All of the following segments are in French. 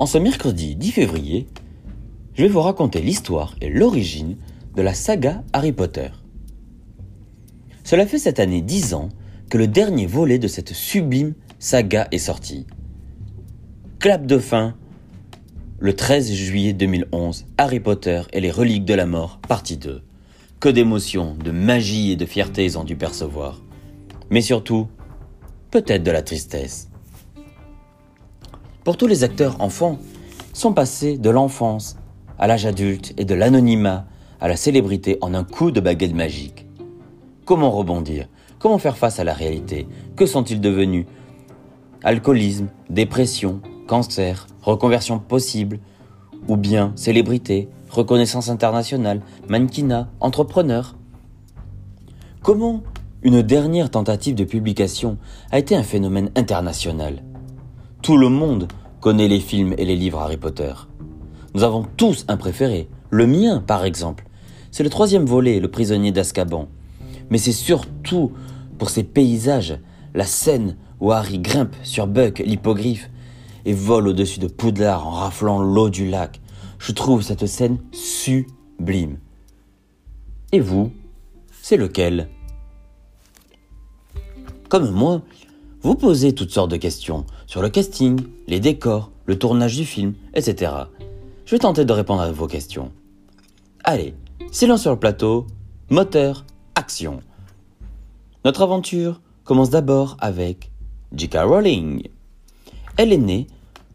En ce mercredi 10 février, je vais vous raconter l'histoire et l'origine de la saga Harry Potter. Cela fait cette année 10 ans que le dernier volet de cette sublime saga est sorti. Clap de fin le 13 juillet 2011, Harry Potter et les reliques de la mort, partie 2. Que d'émotions, de magie et de fierté ils ont dû percevoir. Mais surtout, peut-être de la tristesse. Pour tous les acteurs enfants, sont passés de l'enfance à l'âge adulte et de l'anonymat à la célébrité en un coup de baguette magique. Comment rebondir? Comment faire face à la réalité? Que sont-ils devenus? Alcoolisme, dépression, cancer, reconversion possible, ou bien célébrité, reconnaissance internationale, mannequinat, entrepreneur? Comment une dernière tentative de publication a été un phénomène international? Tout le monde connaît les films et les livres Harry Potter. Nous avons tous un préféré, le mien par exemple. C'est le troisième volet, Le prisonnier d'Azkaban. Mais c'est surtout pour ses paysages, la scène où Harry grimpe sur Buck, l'hippogriffe, et vole au-dessus de Poudlard en raflant l'eau du lac. Je trouve cette scène sublime. Et vous, c'est lequel? Comme moi, vous posez toutes sortes de questions sur le casting, les décors, le tournage du film, etc. Je vais tenter de répondre à vos questions. Allez, silence sur le plateau, moteur, action. Notre aventure commence d'abord avec J.K. Rowling. Elle est née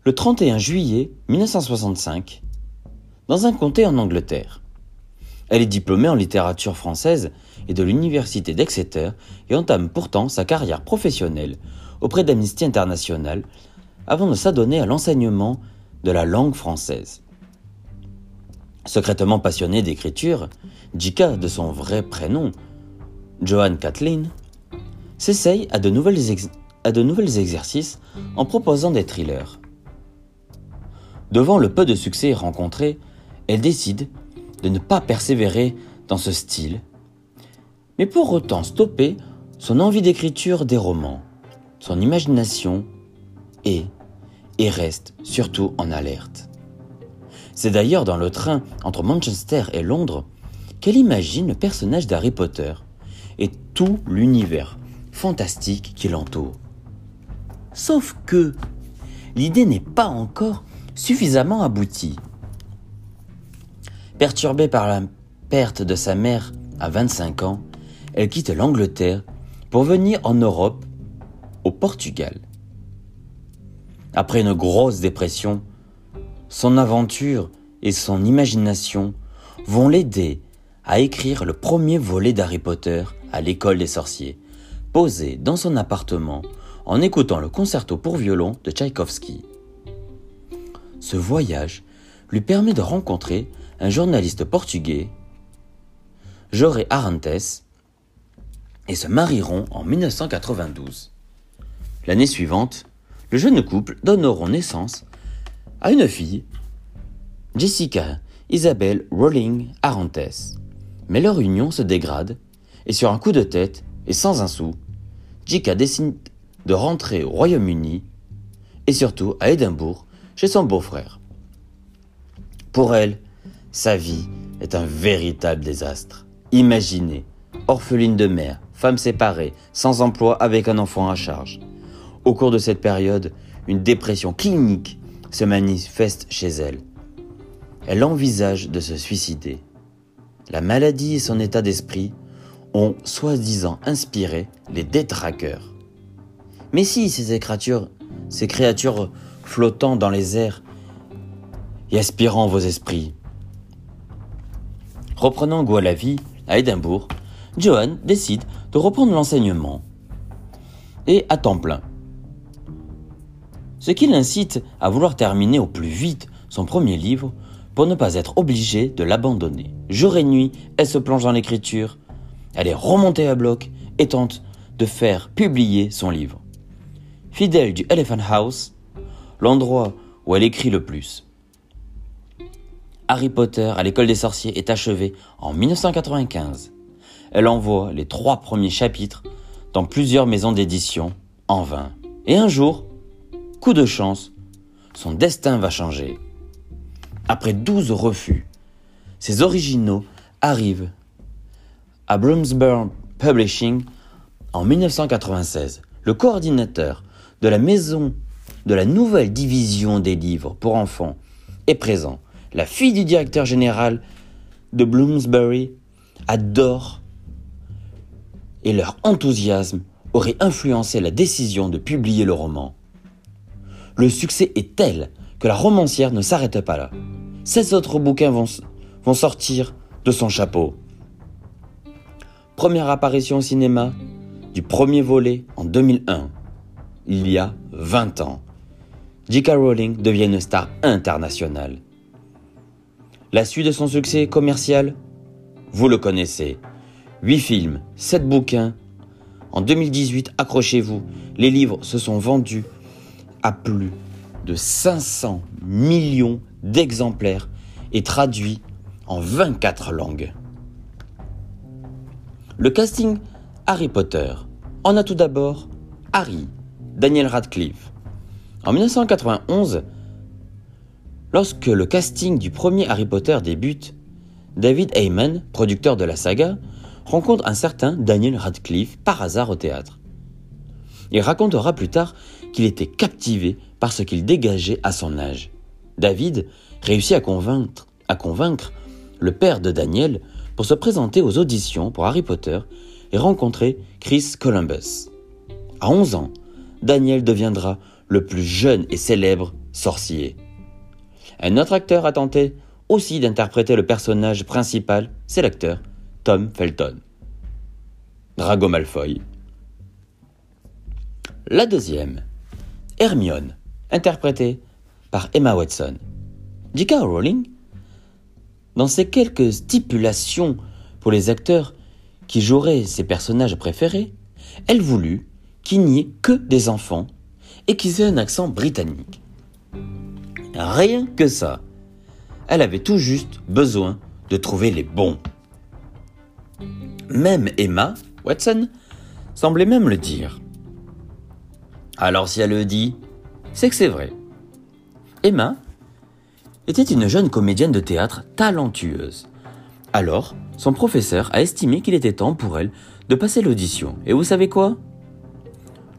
le 31 juillet 1965 dans un comté en Angleterre. Elle est diplômée en littérature française et de l'université d'Exeter et entame pourtant sa carrière professionnelle auprès d'Amnesty International avant de s'adonner à l'enseignement de la langue française. Secrètement passionnée d'écriture, Jika, de son vrai prénom, Joanne Kathleen, s'essaye à de nouvelles à de nouveaux exercices en proposant des thrillers. Devant le peu de succès rencontré, elle décide de ne pas persévérer dans ce style, mais pour autant stopper son envie d'écriture des romans, son imagination et, et reste surtout en alerte. C'est d'ailleurs dans le train entre Manchester et Londres qu'elle imagine le personnage d'Harry Potter et tout l'univers fantastique qui l'entoure. Sauf que l'idée n'est pas encore suffisamment aboutie. Perturbée par la perte de sa mère à 25 ans, elle quitte l'Angleterre pour venir en Europe, au Portugal. Après une grosse dépression, son aventure et son imagination vont l'aider à écrire le premier volet d'Harry Potter à l'école des sorciers, posé dans son appartement en écoutant le concerto pour violon de Tchaïkovski. Ce voyage lui permet de rencontrer un journaliste portugais, Joré Arantes, et se marieront en 1992. L'année suivante, le jeune couple donneront naissance à une fille, Jessica Isabelle Rowling Arantes. Mais leur union se dégrade, et sur un coup de tête, et sans un sou, Jessica décide de rentrer au Royaume-Uni et surtout à Édimbourg chez son beau-frère. Pour elle, sa vie est un véritable désastre. Imaginez, orpheline de mère, femme séparée, sans emploi avec un enfant à charge. Au cours de cette période, une dépression clinique se manifeste chez elle. Elle envisage de se suicider. La maladie et son état d'esprit ont soi-disant inspiré les détraqueurs. Mais si ces créatures, ces créatures flottant dans les airs et aspirant vos esprits. Reprenant goût à la vie à Édimbourg, Johan décide de reprendre l'enseignement et à temps plein. Ce qui l'incite à vouloir terminer au plus vite son premier livre pour ne pas être obligé de l'abandonner. Jour et nuit, elle se plonge dans l'écriture, elle est remontée à bloc et tente de faire publier son livre fidèle du Elephant House, l'endroit où elle écrit le plus. Harry Potter à l'école des sorciers est achevé en 1995. Elle envoie les trois premiers chapitres dans plusieurs maisons d'édition en vain. Et un jour, coup de chance, son destin va changer. Après 12 refus, ses originaux arrivent à Bloomsbury Publishing en 1996. Le coordinateur de la maison de la nouvelle division des livres pour enfants est présent. La fille du directeur général de Bloomsbury adore et leur enthousiasme aurait influencé la décision de publier le roman. Le succès est tel que la romancière ne s'arrête pas là. 16 autres bouquins vont, sortir de son chapeau. Première apparition au cinéma du premier volet en 2001, il y a 20 ans. J.K. Rowling devient une star internationale. La suite de son succès commercial Vous le connaissez. 8 films, 7 bouquins. En 2018, accrochez-vous, les livres se sont vendus plus de 500 millions d'exemplaires et traduits en 24 langues. Le casting Harry Potter en a tout d'abord Harry, Daniel Radcliffe, en 1991, lorsque le casting du premier Harry Potter débute, David Heyman, producteur de la saga, rencontre un certain Daniel Radcliffe par hasard au théâtre. Il racontera plus tard qu'il était captivé par ce qu'il dégageait à son âge. David réussit à convaincre, le père de Daniel pour se présenter aux auditions pour Harry Potter et rencontrer Chris Columbus. À 11 ans, Daniel deviendra le plus jeune et célèbre sorcier. Un autre acteur a tenté aussi d'interpréter le personnage principal, c'est l'acteur Tom Felton. Drago Malfoy. La deuxième, Hermione, interprétée par Emma Watson. J.K. Rowling, dans ses quelques stipulations pour les acteurs qui joueraient ses personnages préférés, elle voulut qu'il n'y ait que des enfants et qu'ils aient un accent britannique. Rien que ça. Elle avait tout juste besoin de trouver les bons. Même Emma Watson semblait même le dire. Alors si elle le dit, c'est que c'est vrai. Emma était une jeune comédienne de théâtre talentueuse. Alors, son professeur a estimé qu'il était temps pour elle de passer l'audition. Et vous savez quoi?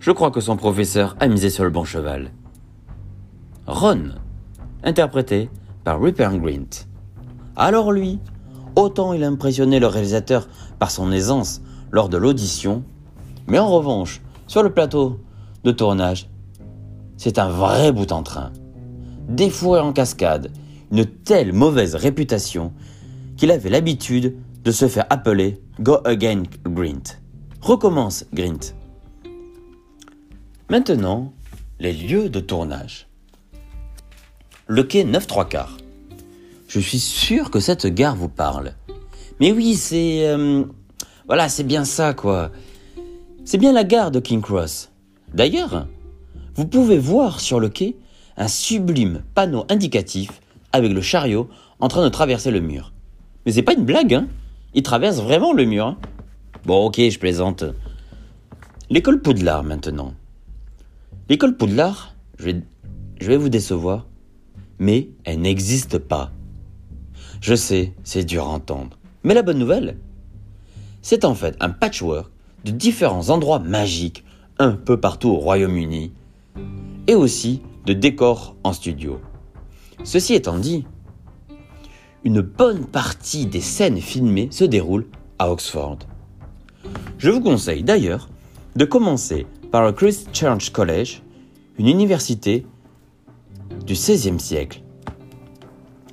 Je crois que son professeur a misé sur le bon cheval. Ron, interprété par Rupert Grint. Alors lui, autant il a impressionné le réalisateur par son aisance lors de l'audition, mais en revanche, sur le plateau de tournage, c'est un vrai bout en train. Défouré en cascade, une telle mauvaise réputation qu'il avait l'habitude de se faire appeler Go Again Grint. Recommence Grint. Maintenant, les lieux de tournage. Le quai 9 3 quarts. Je suis sûr que cette gare vous parle. Mais oui, c'est... Euh, voilà, c'est bien ça, quoi. C'est bien la gare de King Cross. D'ailleurs, vous pouvez voir sur le quai un sublime panneau indicatif avec le chariot en train de traverser le mur. Mais c'est pas une blague, hein Il traverse vraiment le mur. Hein. bon, ok, je plaisante. L'école Poudlard maintenant. L'école Poudlard, je vais, vous décevoir, mais elle n'existe pas. Je sais, c'est dur à entendre. Mais la bonne nouvelle, c'est en fait un patchwork de différents endroits magiques un peu partout au Royaume-Uni et aussi de décors en studio. Ceci étant dit, une bonne partie des scènes filmées se déroulent à Oxford. Je vous conseille d'ailleurs de commencer par le Christ Church College, une université du XVIe siècle.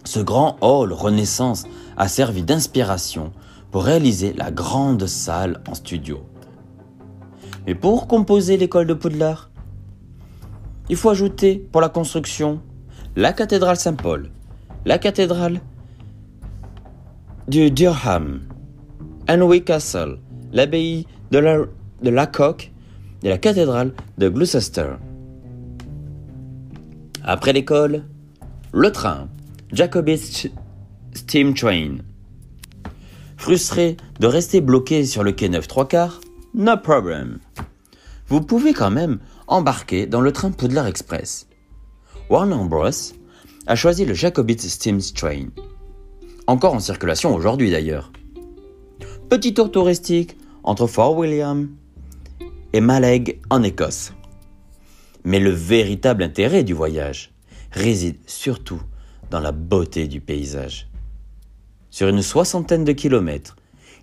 Ce grand hall Renaissance a servi d'inspiration pour réaliser la grande salle en studio. Mais pour composer l'école de Poudlard, il faut ajouter pour la construction la cathédrale Saint-Paul, la cathédrale du Durham, Anway Castle, l'abbaye de la, de la Coque et la cathédrale de Gloucester. Après l'école, le train, Jacobit's Steam Train. Frustré de rester bloqué sur le quai 9 3 quarts, no problem. Vous pouvez quand même embarquer dans le train Poudlard Express. Warner Bros. a choisi le Jacobite Steam Train, encore en circulation aujourd'hui d'ailleurs. Petit tour touristique entre Fort William et Maleg en Écosse. Mais le véritable intérêt du voyage réside surtout dans la beauté du paysage. Sur une soixantaine de kilomètres,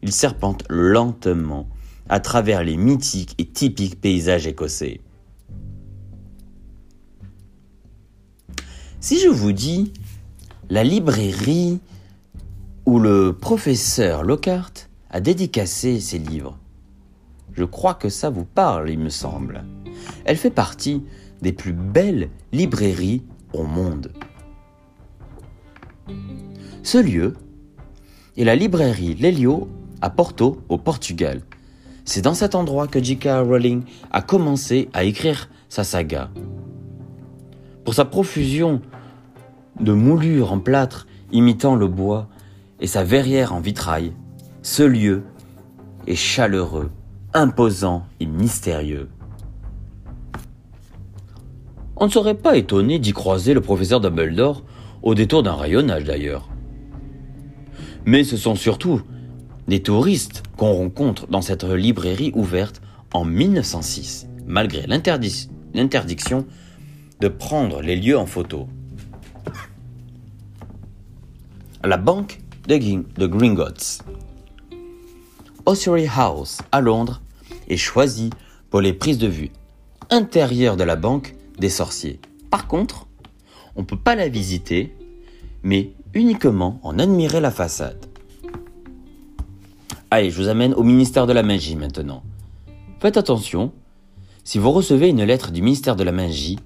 il serpente lentement à travers les mythiques et typiques paysages écossais. Si je vous dis la librairie où le professeur Lockhart a dédicacé ses livres, je crois que ça vous parle, il me semble. Elle fait partie des plus belles librairies au monde. Ce lieu est la librairie Lelio à Porto, au Portugal. C'est dans cet endroit que J.K. Rowling a commencé à écrire sa saga. Pour sa profusion de moulures en plâtre imitant le bois et sa verrière en vitrail, ce lieu est chaleureux, imposant et mystérieux. On ne serait pas étonné d'y croiser le professeur Dumbledore au détour d'un rayonnage d'ailleurs. Mais ce sont surtout des touristes qu'on rencontre dans cette librairie ouverte en 1906, malgré l'interdiction de prendre les lieux en photo. La banque de, de Gringotts. House à Londres est choisie pour les prises de vue intérieures de la banque des sorciers. Par contre, on ne peut pas la visiter, mais uniquement en admirer la façade. Allez, je vous amène au ministère de la Magie maintenant. Faites attention, si vous recevez une lettre du ministère de la Magie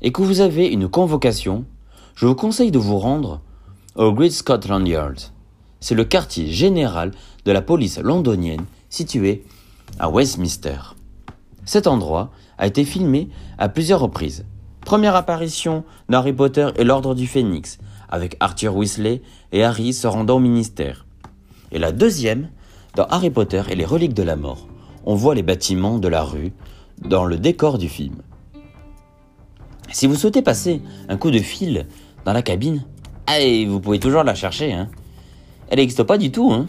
et que vous avez une convocation, je vous conseille de vous rendre au Great Scotland Yard. C'est le quartier général de la police londonienne situé à Westminster. Cet endroit a été filmé à plusieurs reprises. Première apparition d'Harry Potter et l'Ordre du Phénix, avec Arthur Weasley et Harry se rendant au ministère. Et la deuxième, dans Harry Potter et les reliques de la mort. On voit les bâtiments de la rue dans le décor du film. Si vous souhaitez passer un coup de fil dans la cabine, allez, vous pouvez toujours la chercher. Hein. Elle n'existe pas du tout. Hein.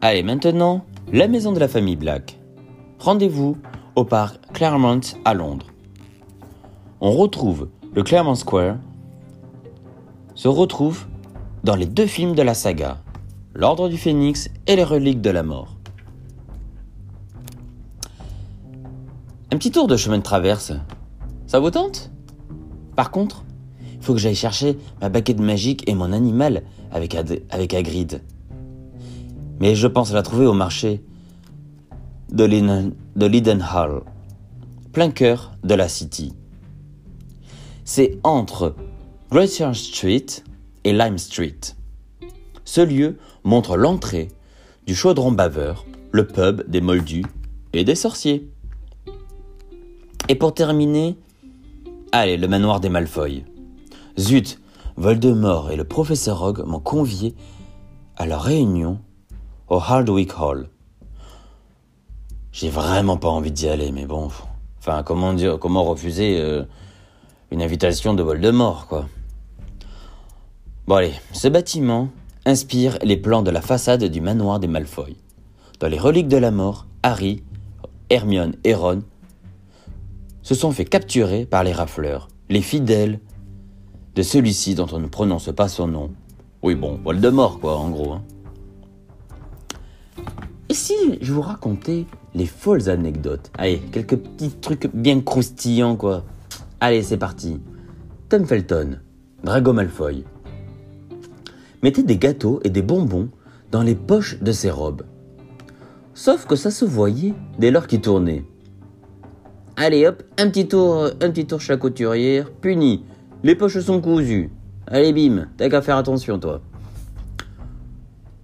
Allez, maintenant, la maison de la famille Black. Rendez-vous au parc Claremont à Londres. On retrouve le Claremont Square se retrouve dans les deux films de la saga, L'Ordre du Phénix et les Reliques de la Mort. Un petit tour de chemin de traverse, ça vous tente? Par contre, il faut que j'aille chercher ma baguette magique et mon animal avec, Hagrid mais je pense la trouver au marché de Hall, plein cœur de la City. C'est entre Great Street et Lime Street. Ce lieu montre l'entrée du chaudron baveur, le pub des moldus et des sorciers. Et pour terminer, allez, le manoir des Malfoy. Zut, Voldemort et le professeur Rogue m'ont convié à leur réunion au Hardwick Hall. J'ai vraiment pas envie d'y aller, mais bon. Enfin, comment dire, comment refuser euh, une invitation de Voldemort, quoi. Bon allez, ce bâtiment inspire les plans de la façade du manoir des Malfoy. Dans les reliques de la mort, Harry, Hermione et Ron se sont fait capturer par les rafleurs, les fidèles de celui-ci dont on ne prononce pas son nom. Oui bon, Voldemort quoi, en gros. Hein. Et si je vous racontais les folles anecdotes? Allez, quelques petits trucs bien croustillants, quoi. Allez, c'est parti. Tom Felton, Drago Malfoy. Mettez des gâteaux et des bonbons dans les poches de ses robes. Sauf que ça se voyait dès lors qu'il tournait. Allez hop, un petit tour, un petit tour chez couturière, puni. Les poches sont cousues. Allez bim, t'as qu'à faire attention toi.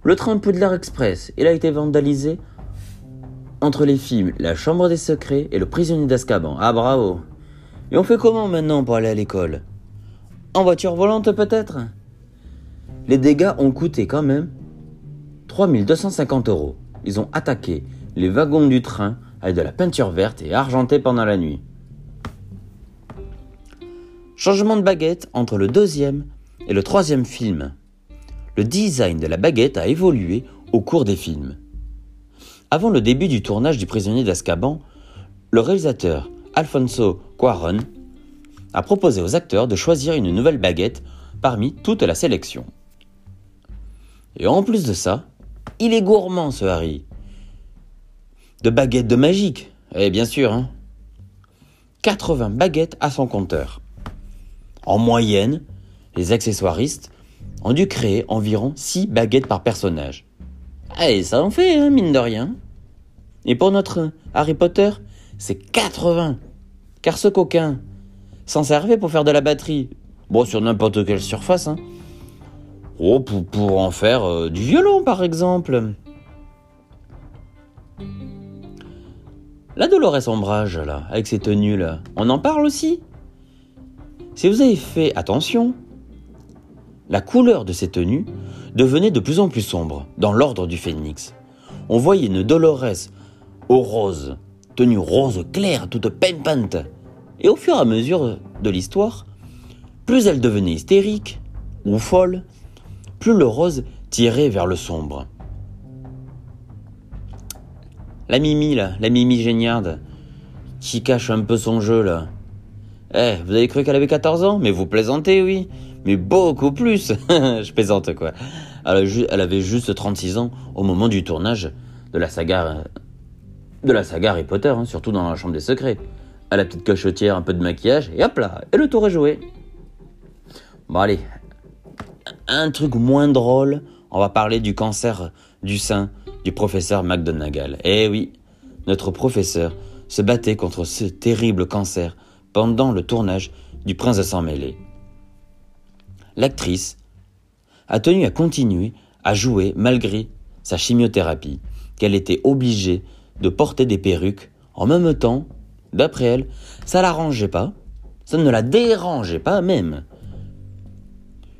Le train Poudlard Express, il a été vandalisé entre les films La Chambre des Secrets et Le Prisonnier d'Azkaban. Ah bravo Et on fait comment maintenant pour aller à l'école? En voiture volante peut-être? Les dégâts ont coûté quand même 3250 euros. Ils ont attaqué les wagons du train avec de la peinture verte et argentée pendant la nuit. Changement de baguette entre le deuxième et le troisième film. Le design de la baguette a évolué au cours des films. Avant le début du tournage du prisonnier d'Azkaban, le réalisateur Alfonso Cuarón a proposé aux acteurs de choisir une nouvelle baguette parmi toute la sélection. Et en plus de ça, il est gourmand ce Harry. De baguettes de magique, eh bien sûr. Hein. 80 baguettes à son compteur. En moyenne, les accessoiristes ont dû créer environ 6 baguettes par personnage. Et ça en fait, hein, mine de rien. Et pour notre Harry Potter, c'est 80. Car ce coquin s'en servait pour faire de la batterie. Bon, sur n'importe quelle surface. Hein. Oh, pour, en faire euh, du violon, par exemple. La Dolores Ombrage, là, avec ses tenues, là, on en parle aussi Si vous avez fait attention, la couleur de ces tenues devenait de plus en plus sombre, dans l'ordre du phénix. On voyait une Dolores au rose, tenue rose claire, toute pimpante. Et au fur et à mesure de l'histoire, plus elle devenait hystérique ou folle, plus le rose tirait vers le sombre. La Mimi, là, la Mimi géniarde, qui cache un peu son jeu, là. Eh, vous avez cru qu'elle avait 14 ans? Mais vous plaisantez, oui. Mais beaucoup plus. Je plaisante, quoi. Elle, avait juste 36 ans au moment du tournage de la saga, de la saga Harry Potter, hein, surtout dans la chambre des secrets. À la petite cochotière, un peu de maquillage, et hop là, et le tour est joué. Bon, allez. Un truc moins drôle, on va parler du cancer du sein du professeur McDonagall. Eh oui, notre professeur se battait contre ce terrible cancer pendant le tournage du Prince de sang mêlé. L'actrice a tenu à continuer à jouer malgré sa chimiothérapie, qu'elle était obligée de porter des perruques en même temps. D'après elle, ça l'arrangeait pas, ça ne la dérangeait pas même.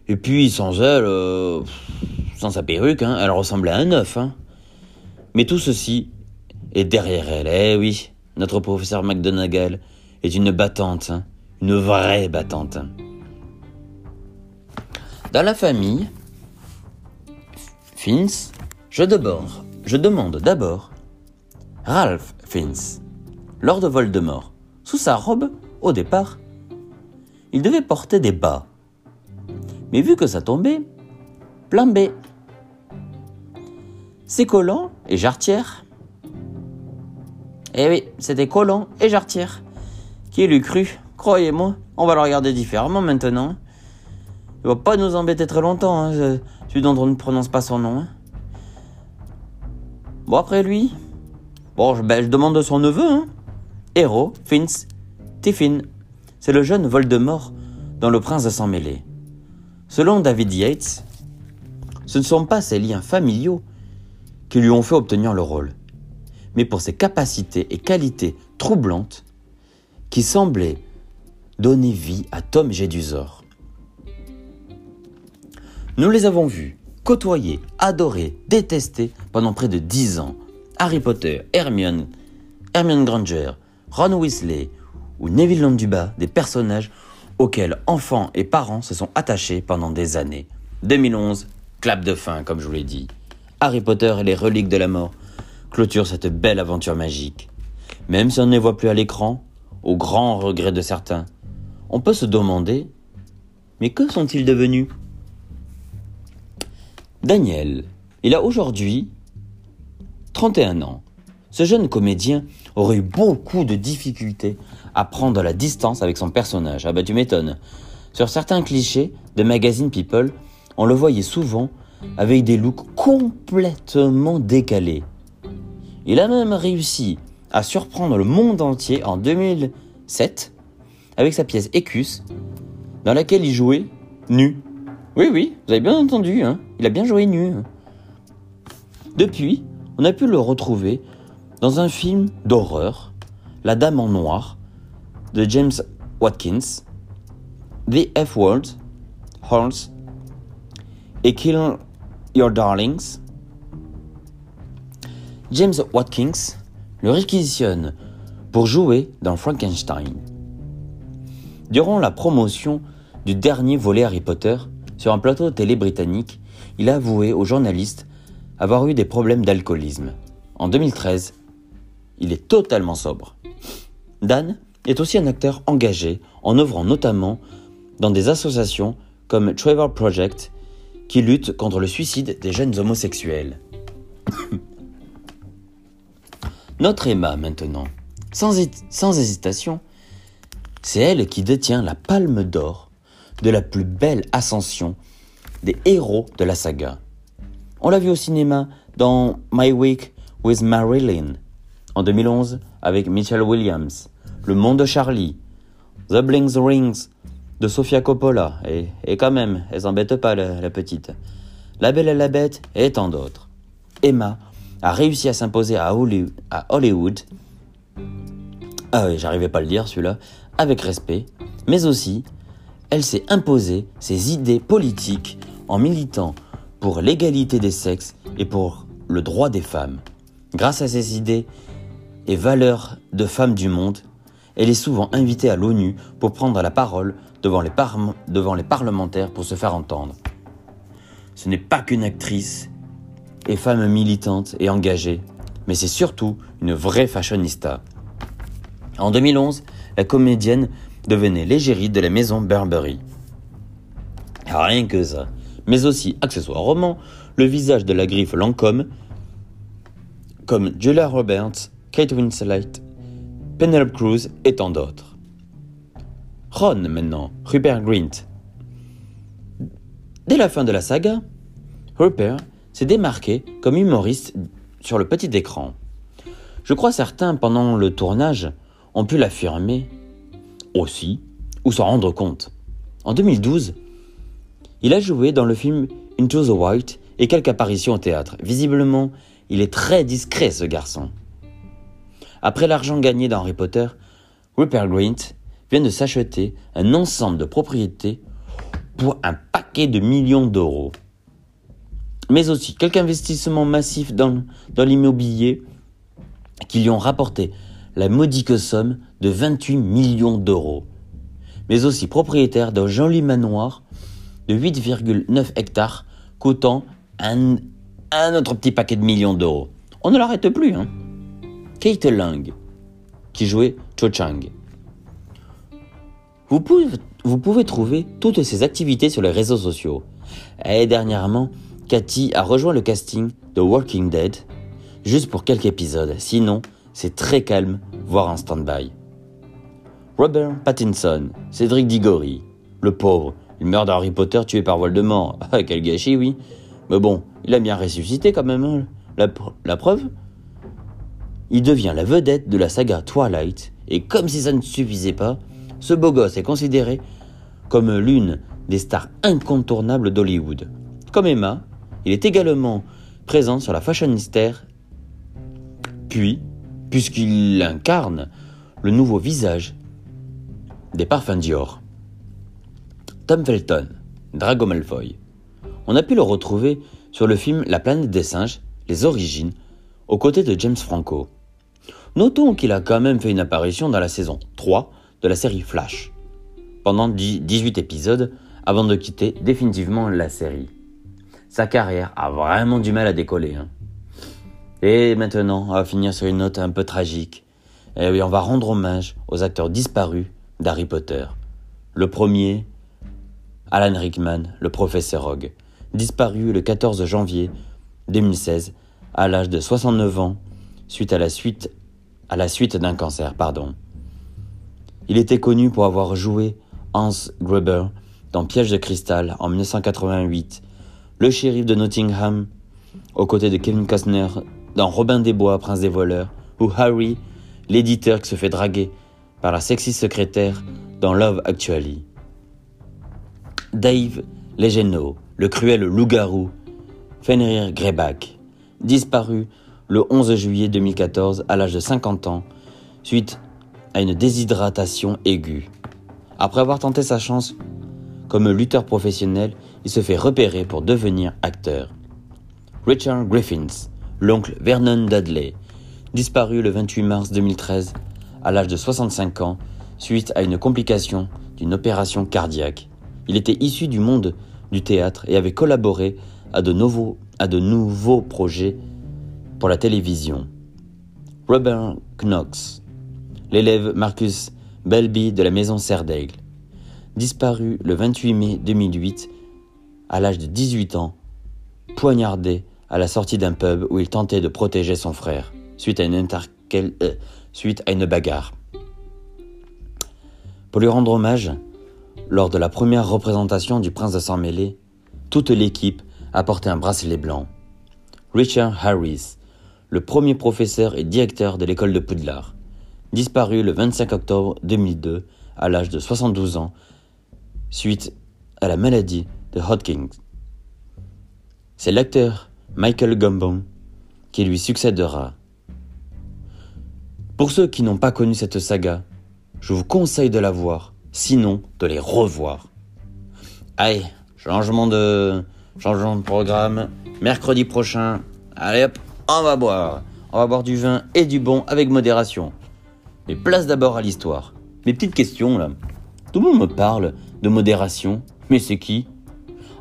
Et puis sans elle, euh, sans sa perruque, hein, elle ressemblait à un œuf. Hein. Mais tout ceci est derrière elle. Eh oui, notre professeur McDonagall est une battante, hein. une vraie battante. Dans la famille, Fins, je, je demande d'abord Ralph Fins, Lord Voldemort. Sous sa robe, au départ, il devait porter des bas. Mais vu que ça tombait, plan B. C'est Collant et Jartière. Eh oui, c'était Collant et Jartière. Qui l'eût cru Croyez-moi, on va le regarder différemment maintenant. Il va pas nous embêter très longtemps, hein, celui dont on ne prononce pas son nom. Hein. Bon, après lui, bon, je, ben, je son neveu, hein. Héros, Fins, Tiffin. C'est le jeune Voldemort dans Le Prince de sang mêlé. Selon David Yates, ce ne sont pas ses liens familiaux qui lui ont fait obtenir le rôle, mais pour ses capacités et qualités troublantes qui semblaient donner vie à Tom Jedusor. Nous les avons vus côtoyer, adorer, détester pendant près de dix ans Harry Potter, Hermione, Hermione Granger, Ron Weasley ou Neville Londuba, des personnages auxquels enfants et parents se sont attachés pendant des années. 2011, clap de fin, comme je vous l'ai dit. Harry Potter et les reliques de la mort clôturent cette belle aventure magique. Même si on ne les voit plus à l'écran, au grand regret de certains, on peut se demander mais que sont-ils devenus? Daniel, il a aujourd'hui 31 ans. Ce jeune comédien aurait eu beaucoup de difficultés à prendre la distance avec son personnage. Ah bah tu m'étonnes. Sur certains clichés de magazine People, on le voyait souvent avec des looks complètement décalés. Il a même réussi à surprendre le monde entier en 2007 avec sa pièce Écus, dans laquelle il jouait nu. Oui, oui, vous avez bien entendu, hein il a bien joué nu. Depuis, on a pu le retrouver dans un film d'horreur, La Dame en Noir, de James Watkins, The F Word, Horns et Kill Your Darlings. James Watkins le réquisitionne pour jouer dans Frankenstein. Durant la promotion du dernier volet Harry Potter, sur un plateau de télé britannique, il a avoué aux journalistes avoir eu des problèmes d'alcoolisme. En 2013, il est totalement sobre. Dan est aussi un acteur engagé en œuvrant notamment dans des associations comme Trevor Project qui luttent contre le suicide des jeunes homosexuels. Notre Emma maintenant, sans, sans hésitation, c'est elle qui détient la palme d'or de la plus belle ascension des héros de la saga. On l'a vu au cinéma dans My Week with Marilyn en 2011 avec Michelle Williams, Le Monde de Charlie, The Blings Rings de Sofia Coppola, et, quand même, elle s'embête pas la, petite. La Belle et la Bête et tant d'autres. Emma a réussi à s'imposer à Hollywood ah oui, j'arrivais pas à le dire celui-là, avec respect, mais aussi, elle s'est imposée ses idées politiques en militant pour l'égalité des sexes et pour le droit des femmes. Grâce à ses idées et valeurs de femmes du monde, elle est souvent invitée à l'ONU pour prendre la parole devant les, devant les parlementaires pour se faire entendre. Ce n'est pas qu'une actrice et femme militante et engagée, mais c'est surtout une vraie fashionista. En 2011, la comédienne devenait l'égérie de la maison Burberry. Rien que ça. Mais aussi, accessoirement, le visage de la griffe Lancôme, comme Julia Roberts, Kate Winslet, Penelope Cruz et tant d'autres. Ron maintenant, Rupert Grint. Dès la fin de la saga, Rupert s'est démarqué comme humoriste sur le petit écran. Je crois certains, pendant le tournage, ont pu l'affirmer aussi ou s'en rendre compte. En 2012, il a joué dans le film Into the White et quelques apparitions au théâtre. Visiblement, il est très discret ce garçon. Après l'argent gagné dans Harry Potter, Rupert Grint vient de s'acheter un ensemble de propriétés pour un paquet de millions d'euros. Mais aussi quelques investissements massifs dans, l'immobilier qui lui ont rapporté la modique somme de 28 millions d'euros. Mais aussi propriétaire d'un joli manoir de 8,9 hectares coûtant un, un autre petit paquet de millions d'euros. On ne l'arrête plus, hein. Kate Lang, qui jouait Cho Chang. Vous pouvez, trouver toutes ces activités sur les réseaux sociaux. Et dernièrement, Cathy a rejoint le casting de Walking Dead, juste pour quelques épisodes. Sinon, c'est très calme, voire en stand-by. Robert Pattinson, Cédric Diggory, le pauvre, il meurt d'Harry Potter tué par Voldemort. Ah, quel gâchis, oui. Mais bon, il a bien ressuscité quand même. Hein. La preuve Il devient la vedette de la saga Twilight, et comme si ça ne suffisait pas, ce beau gosse est considéré comme l'une des stars incontournables d'Hollywood. Comme Emma, il est également présent sur la Fashionistère, puis, puisqu'il incarne le nouveau visage des parfums Dior. Tom Felton, Drago Malfoy. On a pu le retrouver sur le film La planète des singes, Les origines, aux côtés de James Franco. Notons qu'il a quand même fait une apparition dans la saison 3 de la série Flash, pendant 18 épisodes avant de quitter définitivement la série. Sa carrière a vraiment du mal à décoller. Hein. Et maintenant, on va finir sur une note un peu tragique. Et eh oui, on va rendre hommage aux acteurs disparus d'Harry Potter. Le premier, Alan Rickman, le professeur Rogue, disparu le 14 janvier 2016 à l'âge de 69 ans suite à la suite à la suite d'un cancer, pardon. Il était connu pour avoir joué Hans Gruber dans Piège de cristal en 1988, le shérif de Nottingham aux côtés de Kevin Costner dans Robin des Bois, Prince des voleurs, ou Harry, l'éditeur qui se fait draguer par la sexy secrétaire dans Love Actually. Dave Legeno, le cruel loup-garou, Fenrir Greyback, disparu le 11 juillet 2014 à l'âge de 50 ans, suite à une déshydratation aiguë. Après avoir tenté sa chance comme lutteur professionnel, il se fait repérer pour devenir acteur. Richard Griffiths, l'oncle Vernon Dudley, disparu le 28 mars 2013 à l'âge de 65 ans suite à une complication d'une opération cardiaque. Il était issu du monde du théâtre et avait collaboré à à de nouveaux projets pour la télévision. Robert Knox, l'élève Marcus Belby de la maison Serdaigle, disparu le 28 mai 2008 à l'âge de 18 ans, poignardé à la sortie d'un pub où il tentait de protéger son frère suite à une, euh, bagarre. Pour lui rendre hommage, lors de la première représentation du Prince de Sang Mêlé, toute l'équipe a porté un bracelet blanc. Richard Harris, le premier professeur et directeur de l'école de Poudlard, disparu le 25 octobre 2002 à l'âge de 72 ans suite à la maladie de Hodgkin. C'est l'acteur Michael Gambon qui lui succédera. Pour ceux qui n'ont pas connu cette saga, je vous conseille de la voir, sinon de les revoir. Allez, changement de, changement de programme. Mercredi prochain, allez hop, on va boire. On va boire du vin et du bon avec modération. Mais place d'abord à l'histoire. Mes petites questions là. Tout le monde me parle de modération, mais c'est qui?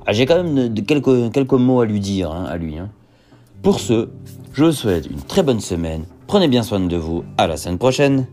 Ah, J'ai quand même quelques mots à lui dire, hein, à lui. Hein. Pour ce, je vous souhaite une très bonne semaine. Prenez bien soin de vous. À la semaine prochaine.